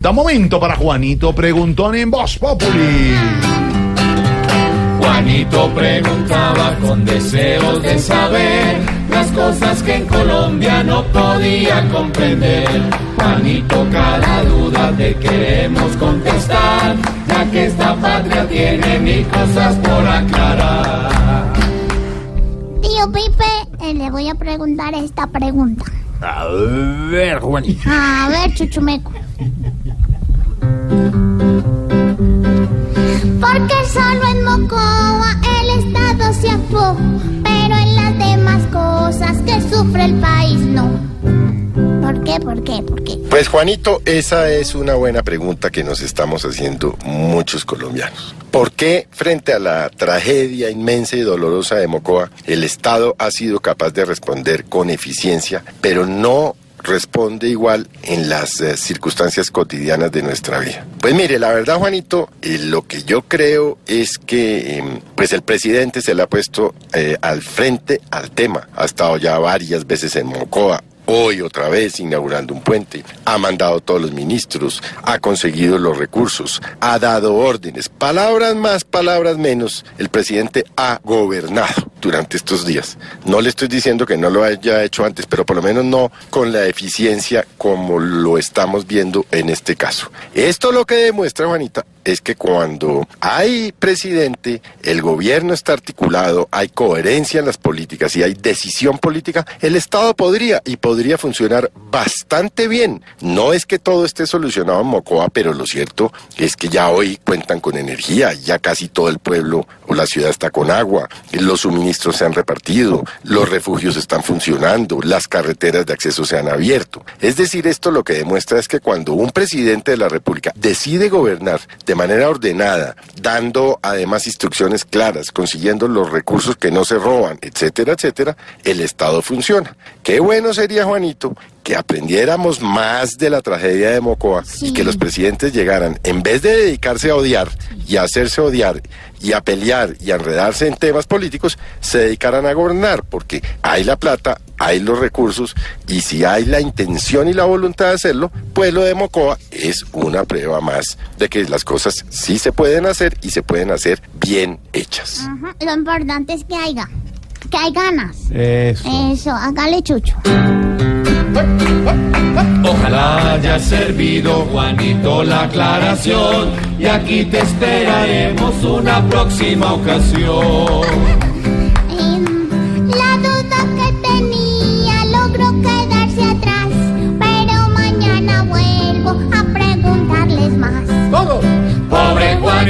Da momento para Juanito Preguntón en Voz Populi. Juanito preguntaba con deseos de saber las cosas que en Colombia no podía comprender. Juanito, cada duda te queremos contestar, ya que esta patria tiene mil cosas por aclarar. Tío Pipe, eh, le voy a preguntar esta pregunta. A ver, Juanito. A ver, Chuchumeco. Sufre el país no. ¿Por qué? ¿Por qué? ¿Por qué? Pues Juanito, esa es una buena pregunta que nos estamos haciendo muchos colombianos. ¿Por qué frente a la tragedia inmensa y dolorosa de Mocoa, el Estado ha sido capaz de responder con eficiencia, pero no responde igual en las eh, circunstancias cotidianas de nuestra vida. Pues mire, la verdad, Juanito, eh, lo que yo creo es que em, pues el presidente se le ha puesto eh, al frente al tema. Ha estado ya varias veces en Mocoa, hoy otra vez inaugurando un puente, ha mandado todos los ministros, ha conseguido los recursos, ha dado órdenes, palabras más, palabras menos, el presidente ha gobernado durante estos días. No le estoy diciendo que no lo haya hecho antes, pero por lo menos no con la eficiencia como lo estamos viendo en este caso. Esto lo que demuestra, Juanita, es que cuando hay presidente, el gobierno está articulado, hay coherencia en las políticas y hay decisión política, el Estado podría y podría funcionar bastante bien. No es que todo esté solucionado en Mocoa, pero lo cierto es que ya hoy cuentan con energía, ya casi todo el pueblo o la ciudad está con agua, los suministros se han repartido, los refugios están funcionando, las carreteras de acceso se han abierto. Es decir, esto lo que demuestra es que cuando un presidente de la República decide gobernar de manera ordenada, dando además instrucciones claras, consiguiendo los recursos que no se roban, etcétera, etcétera, el Estado funciona. Qué bueno sería, Juanito, que aprendiéramos más de la tragedia de Mocoa y que los presidentes llegaran, en vez de dedicarse a odiar y a hacerse odiar y a pelear y a enredarse en temas políticos, se dedicaran a gobernar, porque hay la plata, hay los recursos y si hay la intención y la voluntad de hacerlo, pues lo de Mocoa es una prueba más de que las cosas sí se pueden hacer y se pueden hacer bien hechas. Ajá, Lo importante es que haya, que hay ganas. Eso. Eso, hágale chucho. Ojalá haya servido, Juanito, la aclaración. Y aquí te esperaremos una próxima ocasión.